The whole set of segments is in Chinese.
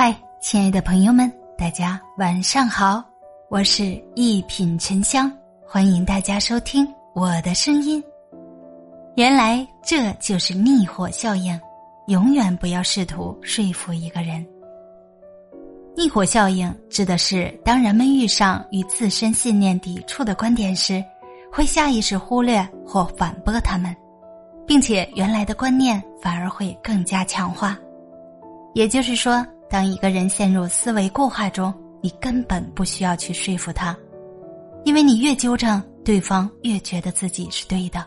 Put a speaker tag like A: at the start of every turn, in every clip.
A: 嗨，亲爱的朋友们，大家晚上好，我是一品沉香，欢迎大家收听我的声音。原来这就是逆火效应，永远不要试图说服一个人。逆火效应指的是当人们遇上与自身信念抵触的观点时，会下意识忽略或反驳他们，并且原来的观念反而会更加强化。也就是说。当一个人陷入思维固化中，你根本不需要去说服他，因为你越纠正，对方越觉得自己是对的，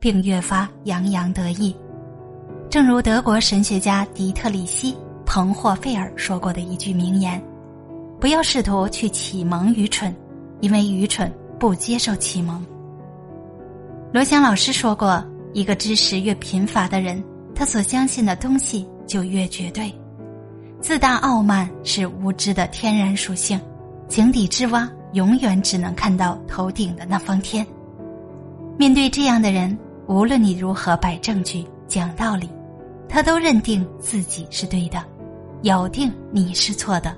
A: 并越发洋洋得意。正如德国神学家迪特里希·彭霍费尔说过的一句名言：“不要试图去启蒙愚蠢，因为愚蠢不接受启蒙。”罗翔老师说过：“一个知识越贫乏的人，他所相信的东西就越绝对。”自大傲慢是无知的天然属性，井底之蛙永远只能看到头顶的那方天。面对这样的人，无论你如何摆证据、讲道理，他都认定自己是对的，咬定你是错的，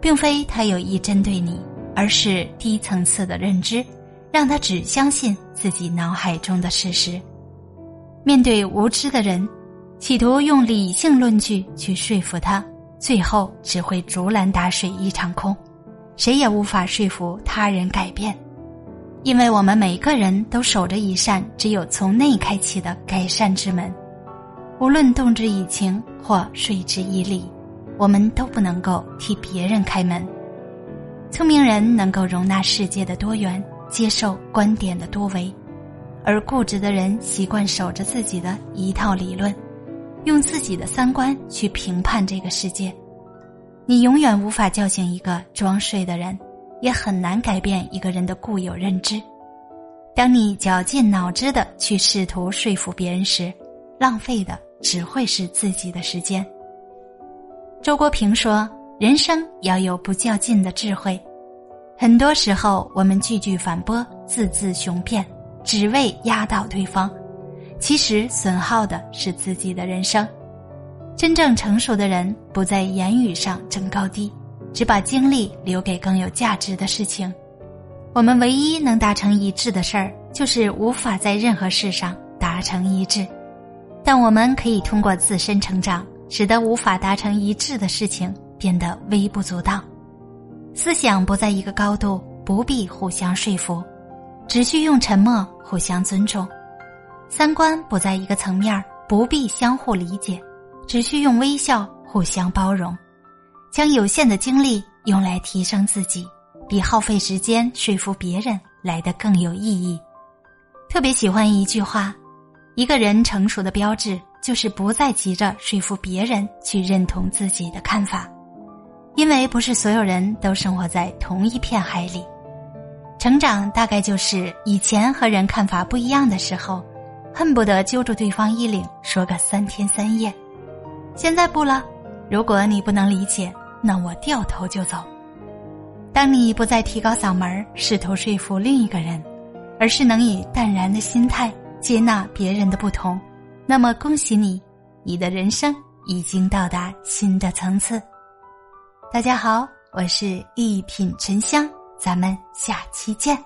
A: 并非他有意针对你，而是低层次的认知，让他只相信自己脑海中的事实。面对无知的人，企图用理性论据去说服他。最后只会竹篮打水一场空，谁也无法说服他人改变，因为我们每个人都守着一扇只有从内开启的改善之门，无论动之以情或说之以理，我们都不能够替别人开门。聪明人能够容纳世界的多元，接受观点的多维，而固执的人习惯守着自己的一套理论。用自己的三观去评判这个世界，你永远无法叫醒一个装睡的人，也很难改变一个人的固有认知。当你绞尽脑汁的去试图说服别人时，浪费的只会是自己的时间。周国平说：“人生要有不较劲的智慧。”很多时候，我们句句反驳，字字雄辩，只为压倒对方。其实损耗的是自己的人生。真正成熟的人不在言语上争高低，只把精力留给更有价值的事情。我们唯一能达成一致的事儿，就是无法在任何事上达成一致。但我们可以通过自身成长，使得无法达成一致的事情变得微不足道。思想不在一个高度，不必互相说服，只需用沉默互相尊重。三观不在一个层面不必相互理解，只需用微笑互相包容，将有限的精力用来提升自己，比耗费时间说服别人来的更有意义。特别喜欢一句话：一个人成熟的标志，就是不再急着说服别人去认同自己的看法，因为不是所有人都生活在同一片海里。成长大概就是以前和人看法不一样的时候。恨不得揪住对方衣领说个三天三夜，现在不了。如果你不能理解，那我掉头就走。当你不再提高嗓门试图说服另一个人，而是能以淡然的心态接纳别人的不同，那么恭喜你，你的人生已经到达新的层次。大家好，我是一品沉香，咱们下期见。